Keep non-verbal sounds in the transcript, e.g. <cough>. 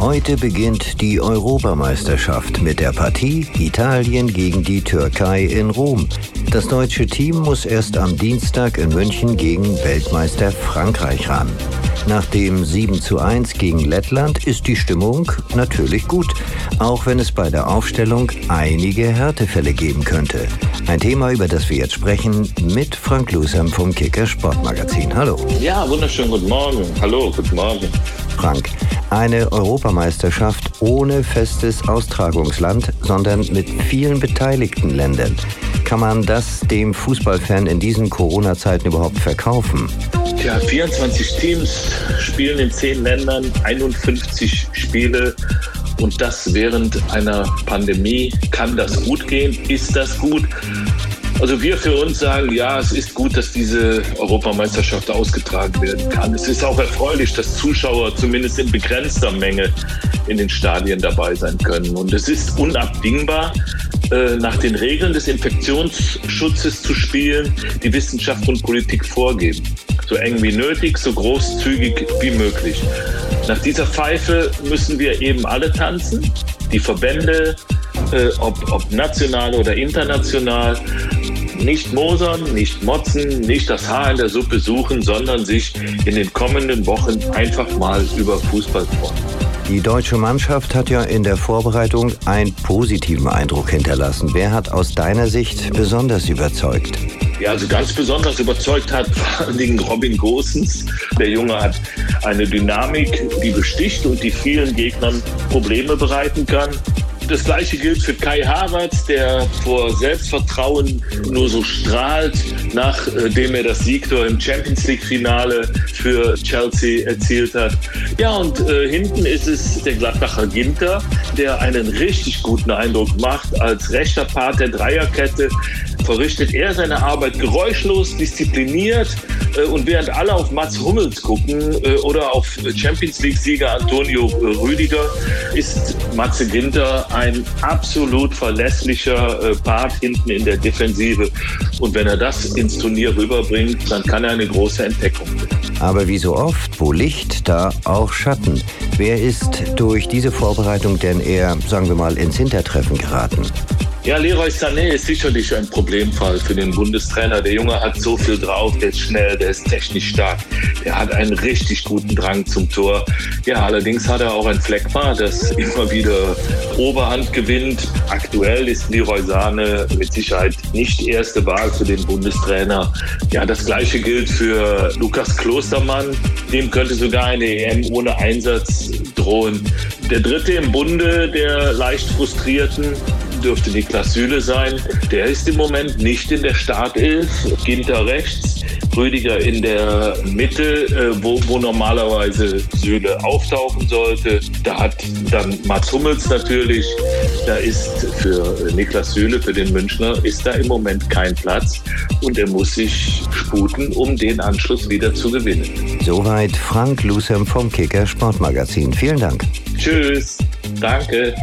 Heute beginnt die Europameisterschaft mit der Partie Italien gegen die Türkei in Rom. Das deutsche Team muss erst am Dienstag in München gegen Weltmeister Frankreich ran. Nach dem 7 zu 1 gegen Lettland ist die Stimmung natürlich gut, auch wenn es bei der Aufstellung einige Härtefälle geben könnte. Ein Thema, über das wir jetzt sprechen, mit Frank Lusam vom Kicker Sportmagazin. Hallo. Ja, wunderschönen guten Morgen. Hallo, guten Morgen. Frank, eine Europameisterschaft ohne festes Austragungsland, sondern mit vielen beteiligten Ländern. Kann man das dem Fußballfan in diesen Corona-Zeiten überhaupt verkaufen? Ja, 24 Teams spielen in 10 Ländern, 51 Spiele. Und das während einer Pandemie. Kann das gut gehen? Ist das gut? Also wir für uns sagen, ja, es ist gut, dass diese Europameisterschaft ausgetragen werden kann. Es ist auch erfreulich, dass Zuschauer zumindest in begrenzter Menge in den Stadien dabei sein können. Und es ist unabdingbar, äh, nach den Regeln des Infektionsschutzes zu spielen, die Wissenschaft und Politik vorgeben. So eng wie nötig, so großzügig wie möglich. Nach dieser Pfeife müssen wir eben alle tanzen, die Verbände, äh, ob, ob national oder international nicht mosern, nicht motzen, nicht das Haar in der Suppe suchen, sondern sich in den kommenden Wochen einfach mal über Fußball freuen. Die deutsche Mannschaft hat ja in der Vorbereitung einen positiven Eindruck hinterlassen. Wer hat aus deiner Sicht besonders überzeugt? Ja, also ganz besonders überzeugt hat vor allen Dingen Robin Gosens. Der Junge hat eine Dynamik, die besticht und die vielen Gegnern Probleme bereiten kann. Das gleiche gilt für Kai Havertz, der vor Selbstvertrauen nur so strahlt, nachdem er das Siegtor im Champions League-Finale für Chelsea erzielt hat. Ja, und äh, hinten ist es der Gladbacher Ginter, der einen richtig guten Eindruck macht als rechter Part der Dreierkette verrichtet er seine Arbeit geräuschlos, diszipliniert äh, und während alle auf Mats Hummels gucken äh, oder auf Champions League-Sieger Antonio Rüdiger, ist Matze Ginter ein absolut verlässlicher äh, Part hinten in der Defensive. Und wenn er das ins Turnier rüberbringt, dann kann er eine große Entdeckung werden. Aber wie so oft, wo Licht, da auch Schatten. Wer ist durch diese Vorbereitung denn eher, sagen wir mal, ins Hintertreffen geraten? Ja, Leroy Sané ist sicherlich ein Problemfall für den Bundestrainer. Der Junge hat so viel drauf, der ist schnell, der ist technisch stark, der hat einen richtig guten Drang zum Tor. Ja, allerdings hat er auch ein Fleckma, das <laughs> immer wieder Oberhand gewinnt. Aktuell ist Leroy Sané mit Sicherheit nicht erste Wahl für den Bundestrainer. Ja, das gleiche gilt für Lukas Klostermann. Dem könnte sogar eine EM ohne Einsatz drohen. Der dritte im Bunde der leicht frustrierten dürfte Niklas Süle sein. Der ist im Moment nicht in der Startelf. Ginter rechts, Rüdiger in der Mitte, äh, wo, wo normalerweise Süle auftauchen sollte. Da hat dann Mats Hummels natürlich. Da ist für Niklas Süle, für den Münchner, ist da im Moment kein Platz. Und er muss sich sputen, um den Anschluss wieder zu gewinnen. Soweit Frank Lusem vom Kicker Sportmagazin. Vielen Dank. Tschüss. Danke.